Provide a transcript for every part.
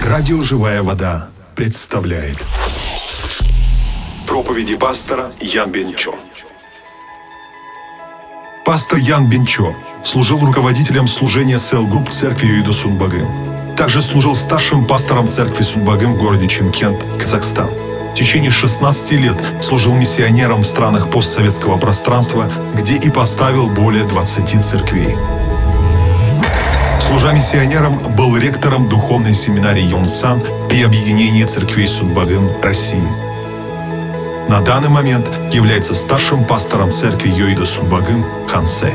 Радио «Живая вода» представляет проповеди пастора Ян Бенчо. Пастор Ян Бенчо служил руководителем служения Cell Group церкви Ёидо Сунбогым. Также служил старшим пастором церкви Сунбогым в городе Чимкент, Казахстан. В течение 16 лет служил миссионером в странах постсоветского пространства, где и поставил более 20 церквей. Служа миссионером, был ректором духовной семинарии Йонсан при объединении церквей Сунбагым России. На данный момент является старшим пастором церкви Йоида Сунбагым Хансе.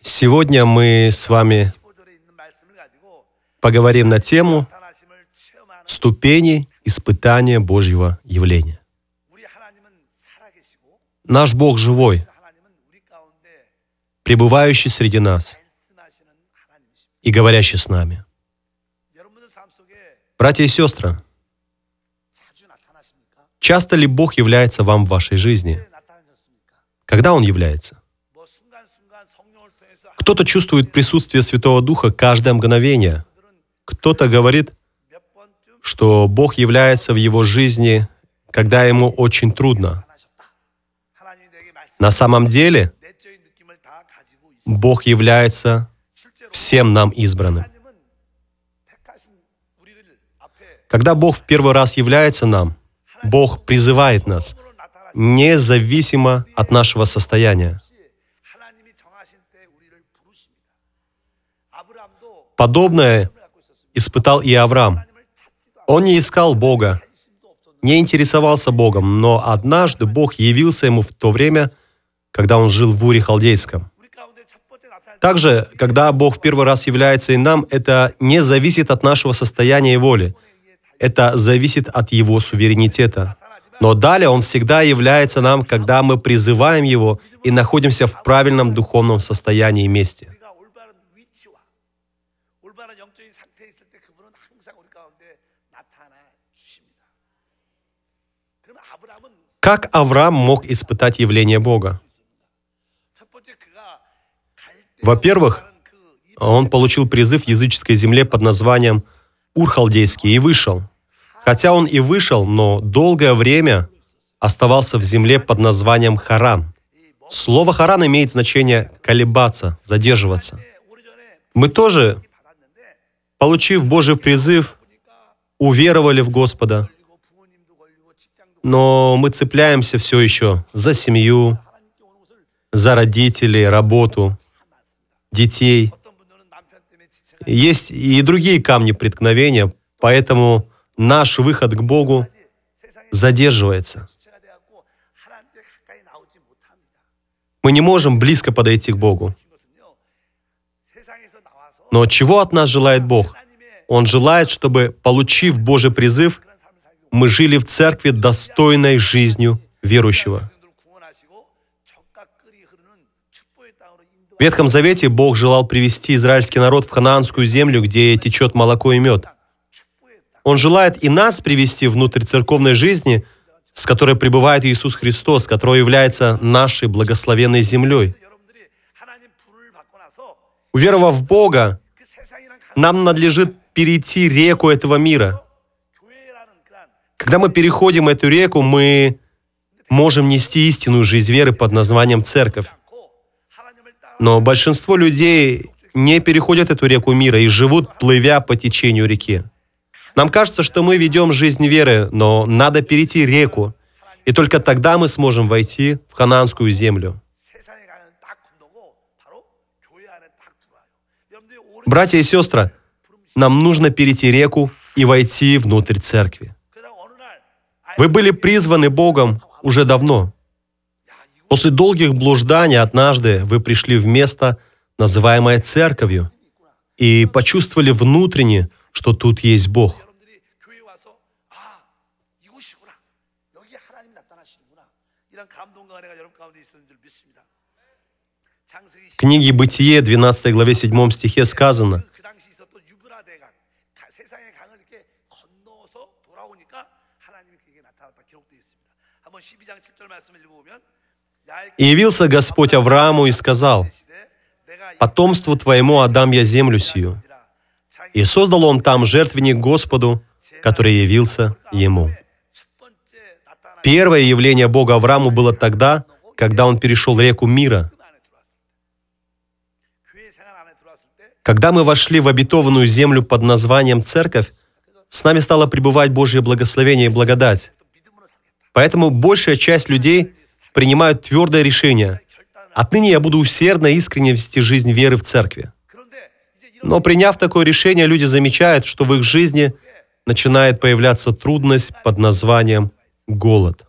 Сегодня мы с вами поговорим на тему ступени испытания Божьего явления. Наш Бог живой, пребывающий среди нас и говорящий с нами. Братья и сестры, часто ли Бог является вам в вашей жизни? Когда Он является? Кто-то чувствует присутствие Святого Духа каждое мгновение. Кто-то говорит, что Бог является в его жизни, когда ему очень трудно. На самом деле, Бог является всем нам избранным. Когда Бог в первый раз является нам, Бог призывает нас, независимо от нашего состояния. Подобное испытал и Авраам. Он не искал Бога, не интересовался Богом, но однажды Бог явился ему в то время, когда он жил в Уре Халдейском. Также, когда Бог в первый раз является и нам, это не зависит от нашего состояния и воли. Это зависит от Его суверенитета. Но далее Он всегда является нам, когда мы призываем Его и находимся в правильном духовном состоянии и месте. Как Авраам мог испытать явление Бога? Во-первых, он получил призыв в языческой земле под названием Урхалдейский и вышел. Хотя он и вышел, но долгое время оставался в земле под названием Харан. Слово Харан имеет значение колебаться, задерживаться. Мы тоже, получив Божий призыв, уверовали в Господа, но мы цепляемся все еще за семью, за родителей, работу, детей. Есть и другие камни преткновения, поэтому наш выход к Богу задерживается. Мы не можем близко подойти к Богу. Но чего от нас желает Бог? Он желает, чтобы, получив Божий призыв, мы жили в церкви достойной жизнью верующего. В Ветхом Завете Бог желал привести израильский народ в ханаанскую землю, где течет молоко и мед. Он желает и нас привести внутрь церковной жизни, с которой пребывает Иисус Христос, которая является нашей благословенной землей. Уверовав в Бога, нам надлежит перейти реку этого мира. Когда мы переходим эту реку, мы можем нести истинную жизнь веры под названием церковь. Но большинство людей не переходят эту реку мира и живут, плывя по течению реки. Нам кажется, что мы ведем жизнь веры, но надо перейти реку, и только тогда мы сможем войти в хананскую землю. Братья и сестры, нам нужно перейти реку и войти внутрь церкви. Вы были призваны Богом уже давно. После долгих блужданий однажды вы пришли в место, называемое церковью, и почувствовали внутренне, что тут есть Бог. В книге «Бытие», 12 главе 7 стихе сказано, И явился Господь Аврааму и сказал, «Потомству твоему отдам я землю сию». И создал он там жертвенник Господу, который явился ему. Первое явление Бога Аврааму было тогда, когда он перешел реку мира. Когда мы вошли в обетованную землю под названием Церковь, с нами стало пребывать Божье благословение и благодать. Поэтому большая часть людей принимают твердое решение. Отныне я буду усердно и искренне вести жизнь веры в церкви. Но приняв такое решение, люди замечают, что в их жизни начинает появляться трудность под названием голод.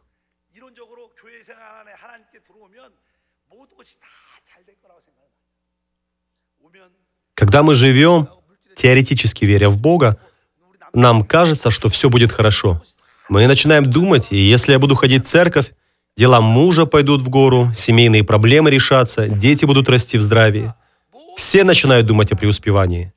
Когда мы живем, теоретически веря в Бога, нам кажется, что все будет хорошо. Мы начинаем думать, и если я буду ходить в церковь, дела мужа пойдут в гору, семейные проблемы решатся, дети будут расти в здравии. Все начинают думать о преуспевании.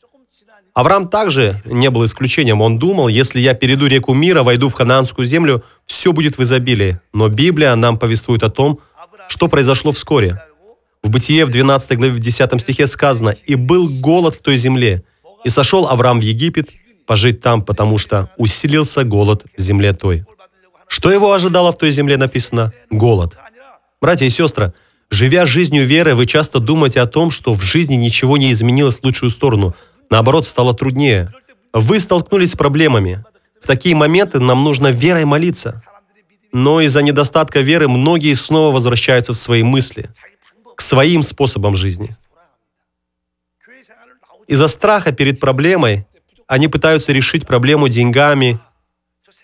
Авраам также не был исключением. Он думал, если я перейду реку мира, войду в ханаанскую землю, все будет в изобилии. Но Библия нам повествует о том, что произошло вскоре. В Бытие в 12 главе в 10 стихе сказано, «И был голод в той земле, и сошел Авраам в Египет пожить там, потому что усилился голод в земле той». Что его ожидало в той земле написано? Голод. Братья и сестры, живя жизнью веры, вы часто думаете о том, что в жизни ничего не изменилось в лучшую сторону. Наоборот, стало труднее. Вы столкнулись с проблемами. В такие моменты нам нужно верой молиться. Но из-за недостатка веры многие снова возвращаются в свои мысли, к своим способам жизни. Из-за страха перед проблемой они пытаются решить проблему деньгами,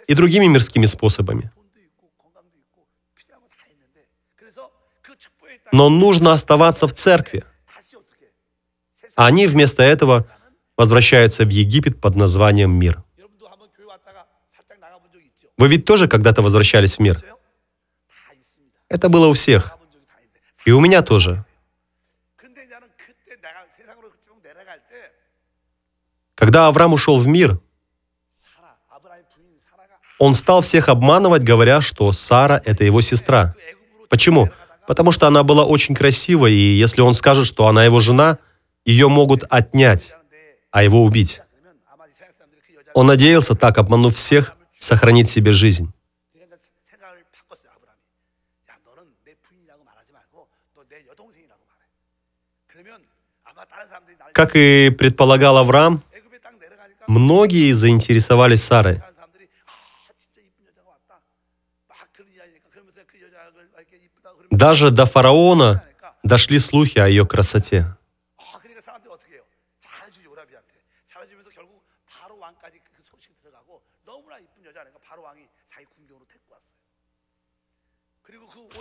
и другими мирскими способами. Но нужно оставаться в церкви. А они вместо этого возвращаются в Египет под названием мир. Вы ведь тоже когда-то возвращались в мир? Это было у всех. И у меня тоже. Когда Авраам ушел в мир, он стал всех обманывать, говоря, что Сара – это его сестра. Почему? Потому что она была очень красива, и если он скажет, что она его жена, ее могут отнять, а его убить. Он надеялся, так обманув всех, сохранить себе жизнь. Как и предполагал Авраам, многие заинтересовались Сарой. Даже до фараона дошли слухи о ее красоте.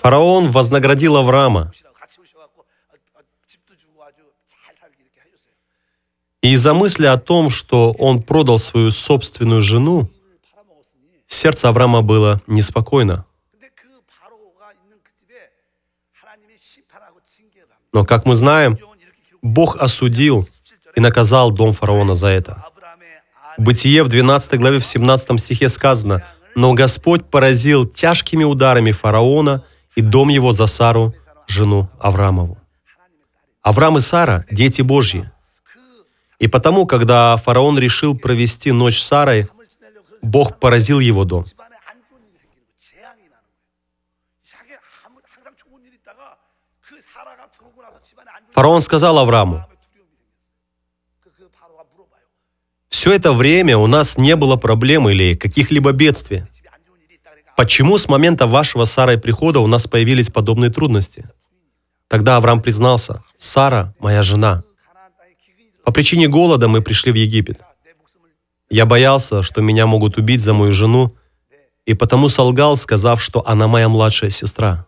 Фараон вознаградил Авраама. И из-за мысли о том, что он продал свою собственную жену, сердце Авраама было неспокойно. Но, как мы знаем, Бог осудил и наказал дом фараона за это. В Бытие в 12 главе в 17 стихе сказано, «Но Господь поразил тяжкими ударами фараона и дом его за Сару, жену Аврамову». Авраам и Сара – дети Божьи. И потому, когда фараон решил провести ночь с Сарой, Бог поразил его дом – Фараон сказал Аврааму, «Все это время у нас не было проблем или каких-либо бедствий. Почему с момента вашего Сарой прихода у нас появились подобные трудности?» Тогда Авраам признался, «Сара – моя жена. По причине голода мы пришли в Египет. Я боялся, что меня могут убить за мою жену, и потому солгал, сказав, что она моя младшая сестра.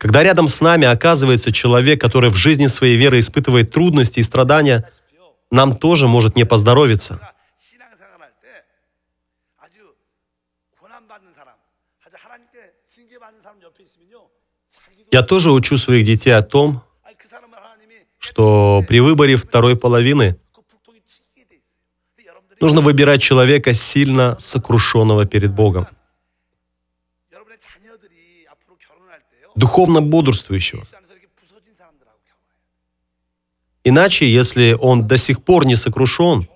Когда рядом с нами оказывается человек, который в жизни своей веры испытывает трудности и страдания, нам тоже может не поздоровиться. Я тоже учу своих детей о том, что при выборе второй половины нужно выбирать человека сильно сокрушенного перед Богом. духовно бодрствующего. Иначе, если он до сих пор не сокрушен,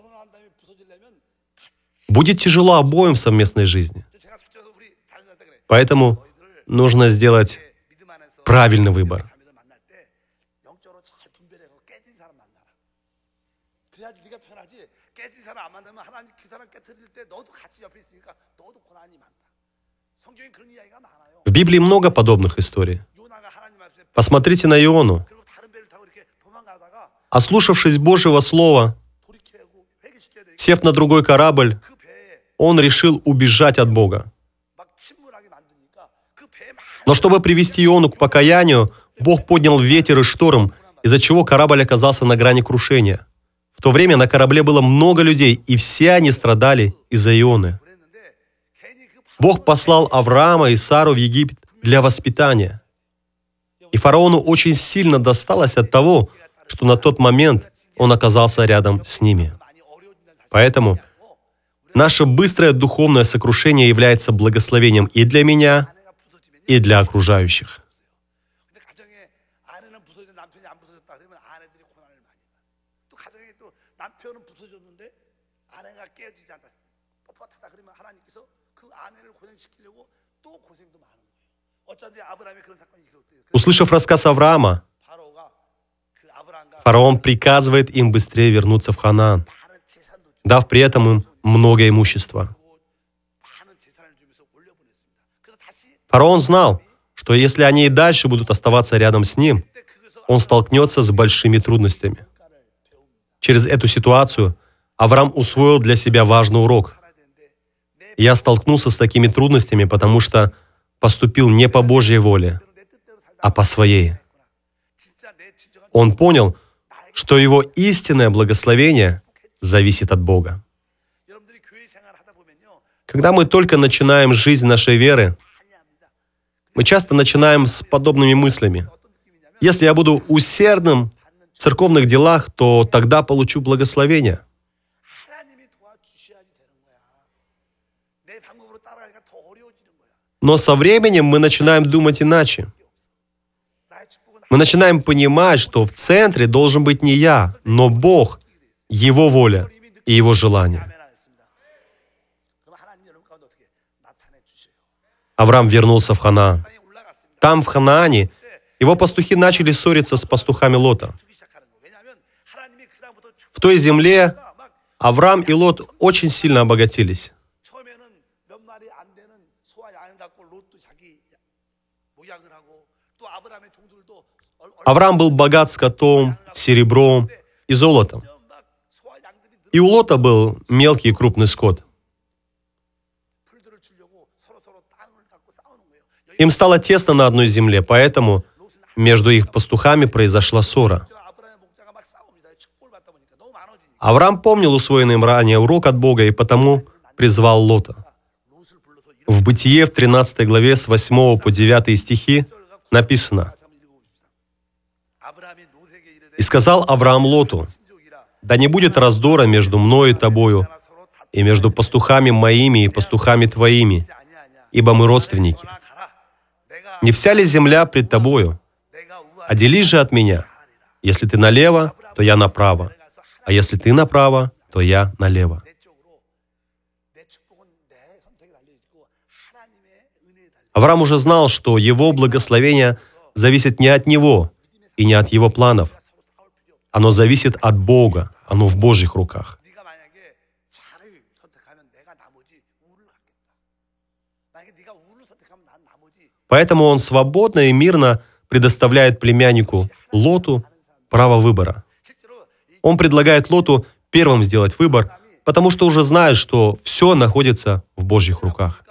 будет тяжело обоим в совместной жизни. Поэтому нужно сделать правильный выбор. Библии много подобных историй. Посмотрите на Иону. Ослушавшись Божьего Слова, сев на другой корабль, он решил убежать от Бога. Но чтобы привести Иону к покаянию, Бог поднял ветер и шторм, из-за чего корабль оказался на грани крушения. В то время на корабле было много людей, и все они страдали из-за Ионы. Бог послал Авраама и Сару в Египет для воспитания. И фараону очень сильно досталось от того, что на тот момент он оказался рядом с ними. Поэтому наше быстрое духовное сокрушение является благословением и для меня, и для окружающих. Услышав рассказ Авраама, фараон приказывает им быстрее вернуться в Ханаан, дав при этом им много имущества. Фараон знал, что если они и дальше будут оставаться рядом с ним, он столкнется с большими трудностями. Через эту ситуацию Авраам усвоил для себя важный урок. Я столкнулся с такими трудностями, потому что поступил не по Божьей воле, а по своей. Он понял, что его истинное благословение зависит от Бога. Когда мы только начинаем жизнь нашей веры, мы часто начинаем с подобными мыслями. Если я буду усердным в церковных делах, то тогда получу благословение. Но со временем мы начинаем думать иначе. Мы начинаем понимать, что в центре должен быть не я, но Бог, Его воля и Его желание. Авраам вернулся в Ханаан. Там, в Ханаане, его пастухи начали ссориться с пастухами Лота. В той земле Авраам и Лот очень сильно обогатились. Авраам был богат скотом, серебром и золотом. И у Лота был мелкий и крупный скот. Им стало тесно на одной земле, поэтому между их пастухами произошла ссора. Авраам помнил усвоенный им ранее урок от Бога и потому призвал Лота. В Бытие в 13 главе с 8 по 9 стихи написано – и сказал Авраам Лоту, «Да не будет раздора между мною и тобою, и между пастухами моими и пастухами твоими, ибо мы родственники. Не вся ли земля пред тобою? А же от меня. Если ты налево, то я направо, а если ты направо, то я налево». Авраам уже знал, что его благословение зависит не от него и не от его планов – оно зависит от Бога, оно в Божьих руках. Поэтому он свободно и мирно предоставляет племяннику Лоту право выбора. Он предлагает Лоту первым сделать выбор, потому что уже знает, что все находится в Божьих руках.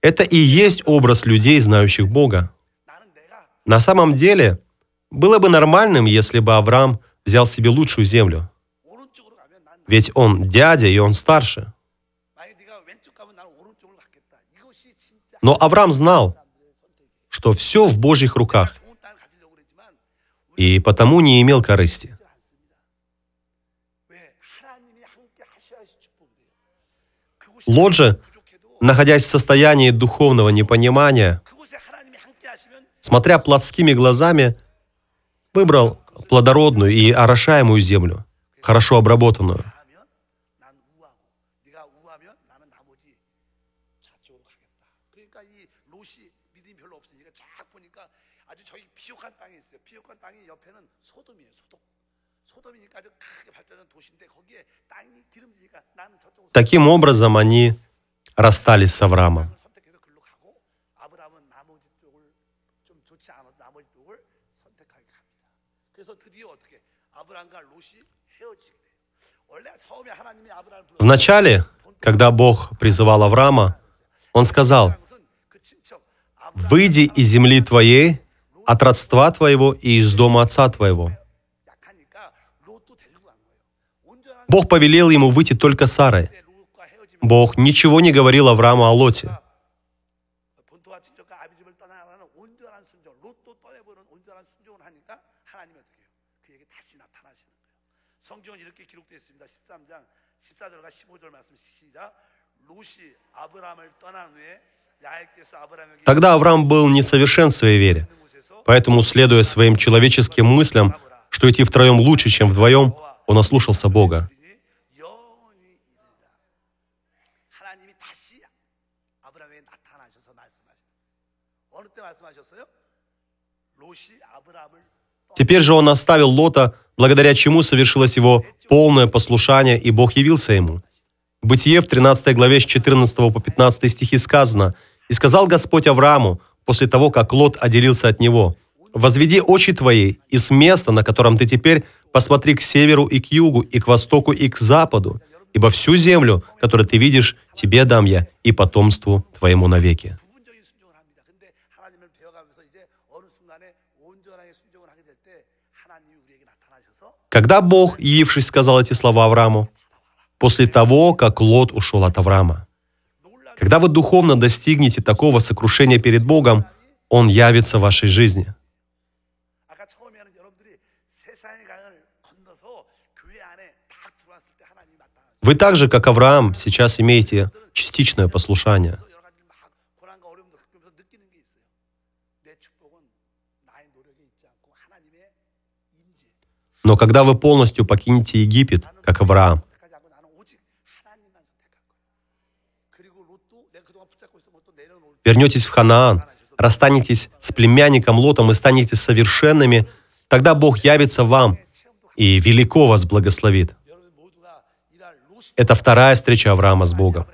Это и есть образ людей, знающих Бога. На самом деле, было бы нормальным, если бы Авраам взял себе лучшую землю. Ведь он дядя, и он старше. Но Авраам знал, что все в Божьих руках, и потому не имел корысти. Лот находясь в состоянии духовного непонимания, смотря плотскими глазами, выбрал плодородную и орошаемую землю, хорошо обработанную. Таким образом они расстались с Авраамом. 좋지 않아서 나머지 누굴 선택하게 합니다. 그래서 드디어 어떻게 아브라함과 롯이 헤어지게 돼요. 원래 처음에 하나님이 아브라함을 불렀 Вначале, когда Бог призывал Авраама, он сказал, «Выйди из земли твоей, от родства твоего и из дома отца твоего». Бог повелел ему выйти только Сарой. Бог ничего не говорил Аврааму о Лоте. Тогда Авраам был несовершен в своей вере. Поэтому, следуя своим человеческим мыслям, что идти втроем лучше, чем вдвоем, он ослушался Бога. Теперь же он оставил Лота, благодаря чему совершилось его полное послушание, и Бог явился ему. Бытие в 13 главе с 14 по 15 стихи сказано «И сказал Господь Аврааму, после того, как Лот отделился от него, «Возведи очи твои, и с места, на котором ты теперь, посмотри к северу и к югу, и к востоку, и к западу, ибо всю землю, которую ты видишь, тебе дам я и потомству твоему навеки». Когда Бог, явившись, сказал эти слова Аврааму, после того, как Лот ушел от Авраама. Когда вы духовно достигнете такого сокрушения перед Богом, Он явится в вашей жизни. Вы так же, как Авраам, сейчас имеете частичное послушание. Но когда вы полностью покинете Египет, как Авраам, вернетесь в Ханаан, расстанетесь с племянником Лотом и станете совершенными, тогда Бог явится вам и велико вас благословит. Это вторая встреча Авраама с Богом.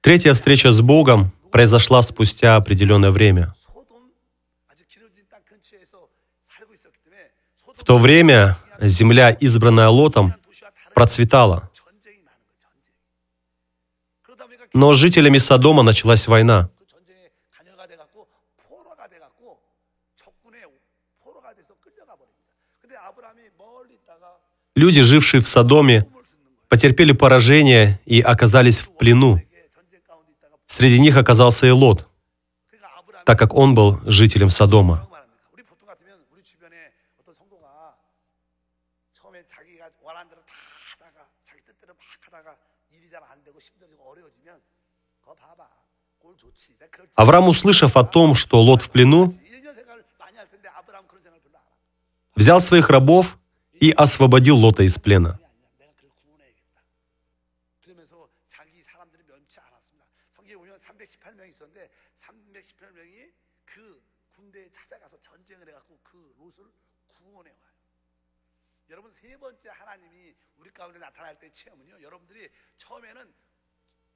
Третья встреча с Богом произошла спустя определенное время – В то время земля, избранная Лотом, процветала. Но с жителями Содома началась война. Люди, жившие в Содоме, потерпели поражение и оказались в плену. Среди них оказался и Лот, так как он был жителем Содома. Авраам, услышав о том, что Лот в плену, взял своих рабов и освободил Лота из плена. 하나님이 우리 가운데 나타날 때 처음에는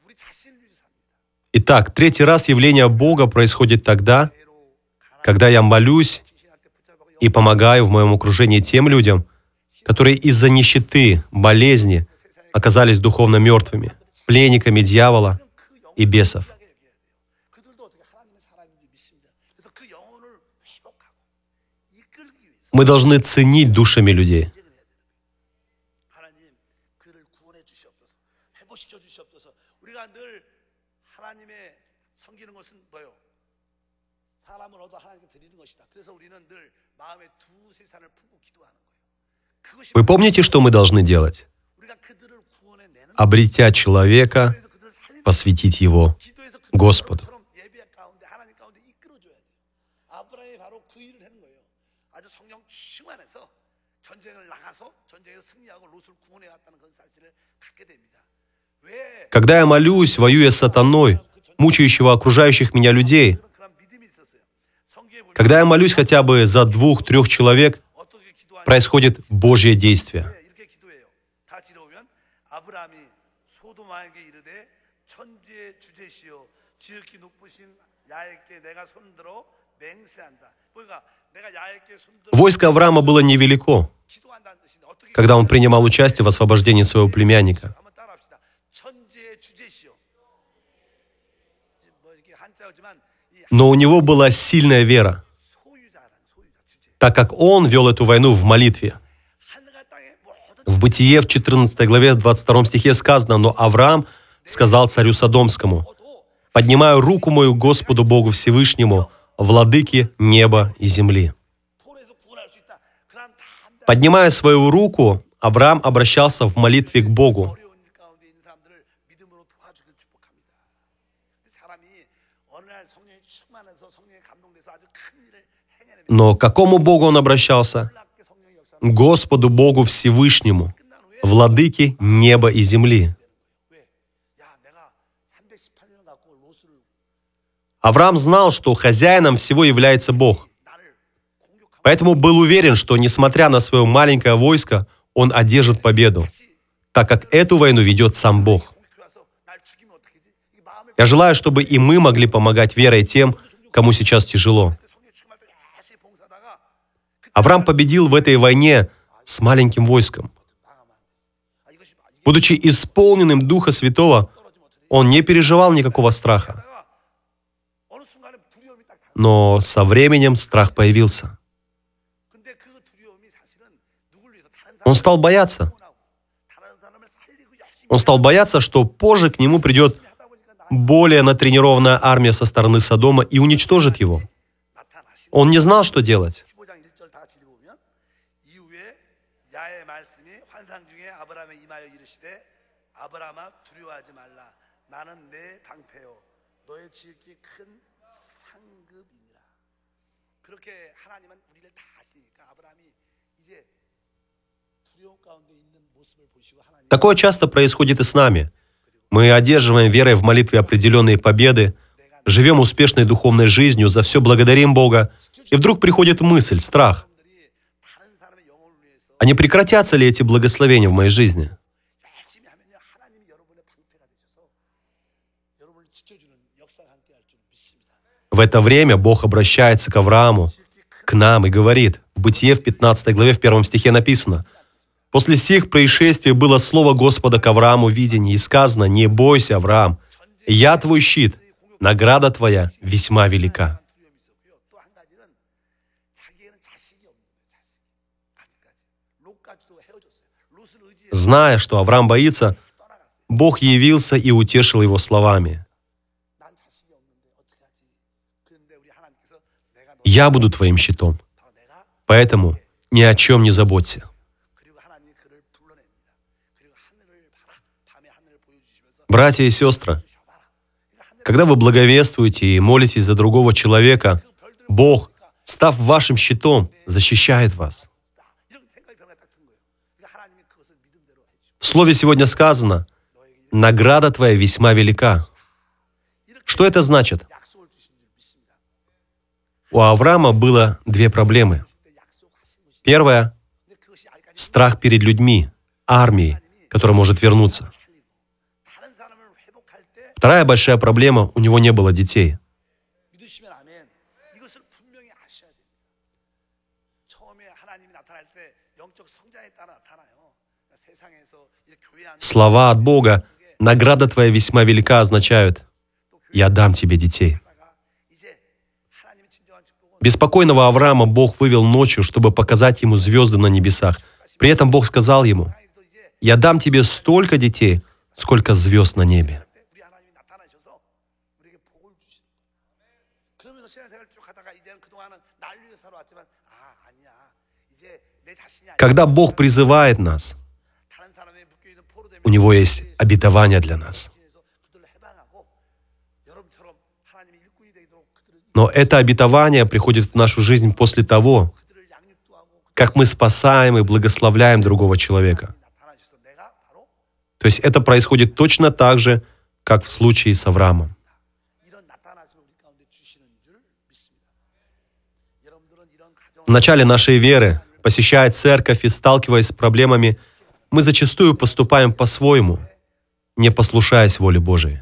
우리 자신을 위해서 Итак, третий раз явление Бога происходит тогда, когда я молюсь и помогаю в моем окружении тем людям, которые из-за нищеты, болезни оказались духовно мертвыми, пленниками дьявола и бесов. Мы должны ценить душами людей. Вы помните, что мы должны делать? Обретя человека, посвятить его Господу. Когда я молюсь, воюя с сатаной, мучающего окружающих меня людей, когда я молюсь хотя бы за двух-трех человек, происходит Божье действие. Войско Авраама было невелико, когда он принимал участие в освобождении своего племянника. Но у него была сильная вера так как он вел эту войну в молитве. В Бытие в 14 главе 22 стихе сказано, «Но Авраам сказал царю Содомскому, «Поднимаю руку мою Господу Богу Всевышнему, владыке неба и земли». Поднимая свою руку, Авраам обращался в молитве к Богу. Но к какому Богу он обращался? Господу Богу Всевышнему, владыке неба и земли. Авраам знал, что хозяином всего является Бог. Поэтому был уверен, что, несмотря на свое маленькое войско, он одержит победу, так как эту войну ведет сам Бог. Я желаю, чтобы и мы могли помогать верой тем, кому сейчас тяжело. Авраам победил в этой войне с маленьким войском. Будучи исполненным Духа Святого, он не переживал никакого страха. Но со временем страх появился. Он стал бояться. Он стал бояться, что позже к нему придет более натренированная армия со стороны Содома и уничтожит его. Он не знал, что делать. Такое часто происходит и с нами. Мы одерживаем верой в молитве определенные победы, живем успешной духовной жизнью, за все благодарим Бога, и вдруг приходит мысль, страх. А не прекратятся ли эти благословения в моей жизни? В это время Бог обращается к Аврааму, к нам и говорит. В Бытие в 15 главе в первом стихе написано – После всех происшествий было слово Господа к Аврааму в и сказано, «Не бойся, Авраам, я твой щит, награда твоя весьма велика». Зная, что Авраам боится, Бог явился и утешил его словами. «Я буду твоим щитом, поэтому ни о чем не заботься». Братья и сестры, когда вы благовествуете и молитесь за другого человека, Бог, став вашим щитом, защищает вас. В слове сегодня сказано, награда твоя весьма велика. Что это значит? У Авраама было две проблемы. Первое – страх перед людьми, армией, которая может вернуться. Вторая большая проблема – у него не было детей. Слова от Бога «награда твоя весьма велика» означают «я дам тебе детей». Беспокойного Авраама Бог вывел ночью, чтобы показать ему звезды на небесах. При этом Бог сказал ему, «Я дам тебе столько детей, сколько звезд на небе». Когда Бог призывает нас, у Него есть обетование для нас. Но это обетование приходит в нашу жизнь после того, как мы спасаем и благословляем другого человека. То есть это происходит точно так же, как в случае с Авраамом. В начале нашей веры, посещая церковь и сталкиваясь с проблемами, мы зачастую поступаем по-своему, не послушаясь воли Божией.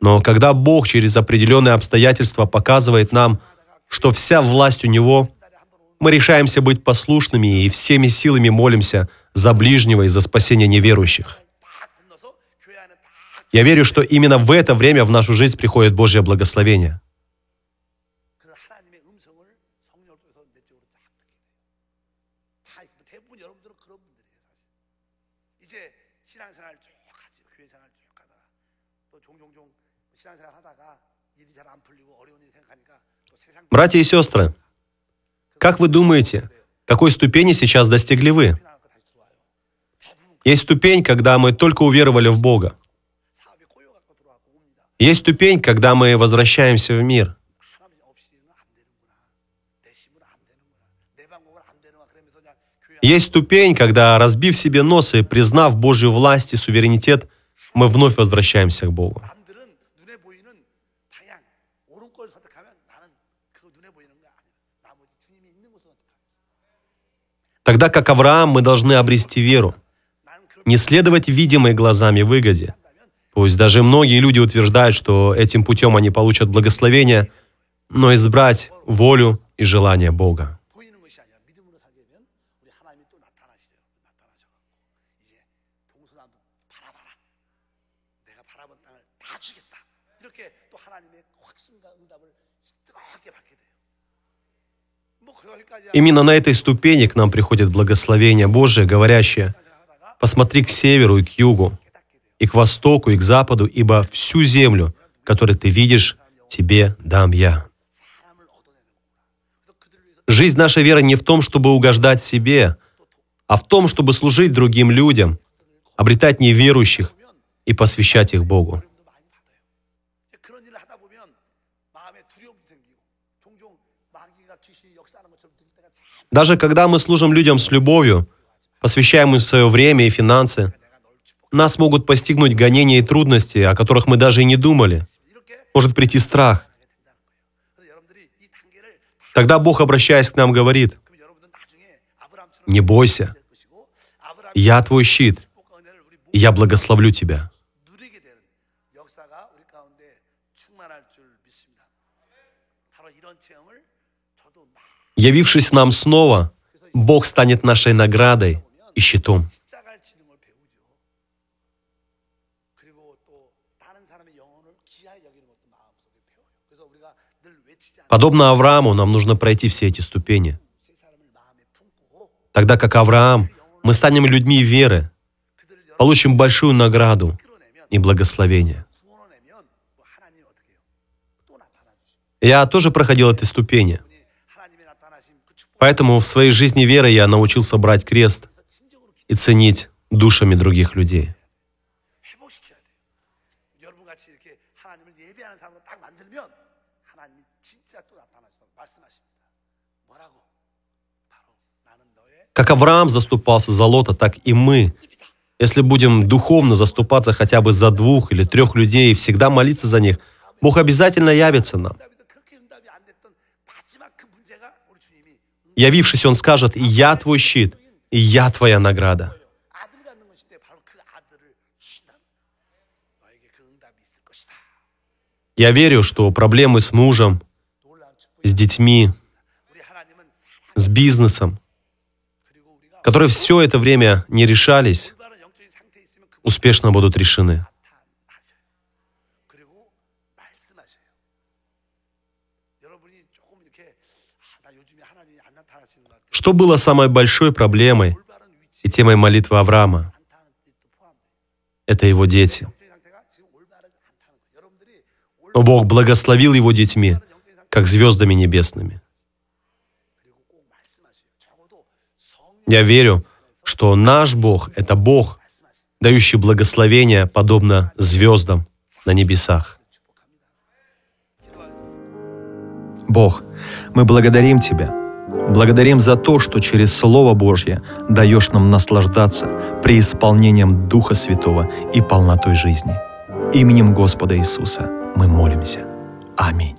Но когда Бог через определенные обстоятельства показывает нам, что вся власть у Него, мы решаемся быть послушными и всеми силами молимся – за ближнего и за спасение неверующих. Я верю, что именно в это время в нашу жизнь приходит Божье благословение. Братья и сестры, как вы думаете, какой ступени сейчас достигли вы? Есть ступень, когда мы только уверовали в Бога. Есть ступень, когда мы возвращаемся в мир. Есть ступень, когда, разбив себе нос и признав Божью власть и суверенитет, мы вновь возвращаемся к Богу. Тогда как Авраам, мы должны обрести веру – не следовать видимой глазами выгоде. Пусть даже многие люди утверждают, что этим путем они получат благословение, но избрать волю и желание Бога. Именно на этой ступени к нам приходит благословение Божие, говорящее – Посмотри к северу и к югу, и к востоку, и к западу, ибо всю землю, которую ты видишь, тебе дам я». Жизнь нашей веры не в том, чтобы угождать себе, а в том, чтобы служить другим людям, обретать неверующих и посвящать их Богу. Даже когда мы служим людям с любовью, посвящаем им свое время и финансы. Нас могут постигнуть гонения и трудности, о которых мы даже и не думали. Может прийти страх. Тогда Бог, обращаясь к нам, говорит, «Не бойся, я твой щит, и я благословлю тебя». Явившись нам снова, Бог станет нашей наградой, и щитом. Подобно Аврааму, нам нужно пройти все эти ступени. Тогда как Авраам, мы станем людьми веры, получим большую награду и благословение. Я тоже проходил эти ступени. Поэтому в своей жизни веры я научился брать крест – и ценить душами других людей. Как Авраам заступался за Лота, так и мы, если будем духовно заступаться хотя бы за двух или трех людей и всегда молиться за них, Бог обязательно явится нам. Явившись, Он скажет, я твой щит, я твоя награда. Я верю, что проблемы с мужем, с детьми, с бизнесом, которые все это время не решались, успешно будут решены. Что было самой большой проблемой и темой молитвы Авраама? Это его дети. Но Бог благословил его детьми, как звездами небесными. Я верю, что наш Бог — это Бог, дающий благословение, подобно звездам на небесах. Бог, мы благодарим Тебя — Благодарим за то, что через Слово Божье даешь нам наслаждаться преисполнением Духа Святого и полнотой жизни. Именем Господа Иисуса мы молимся. Аминь.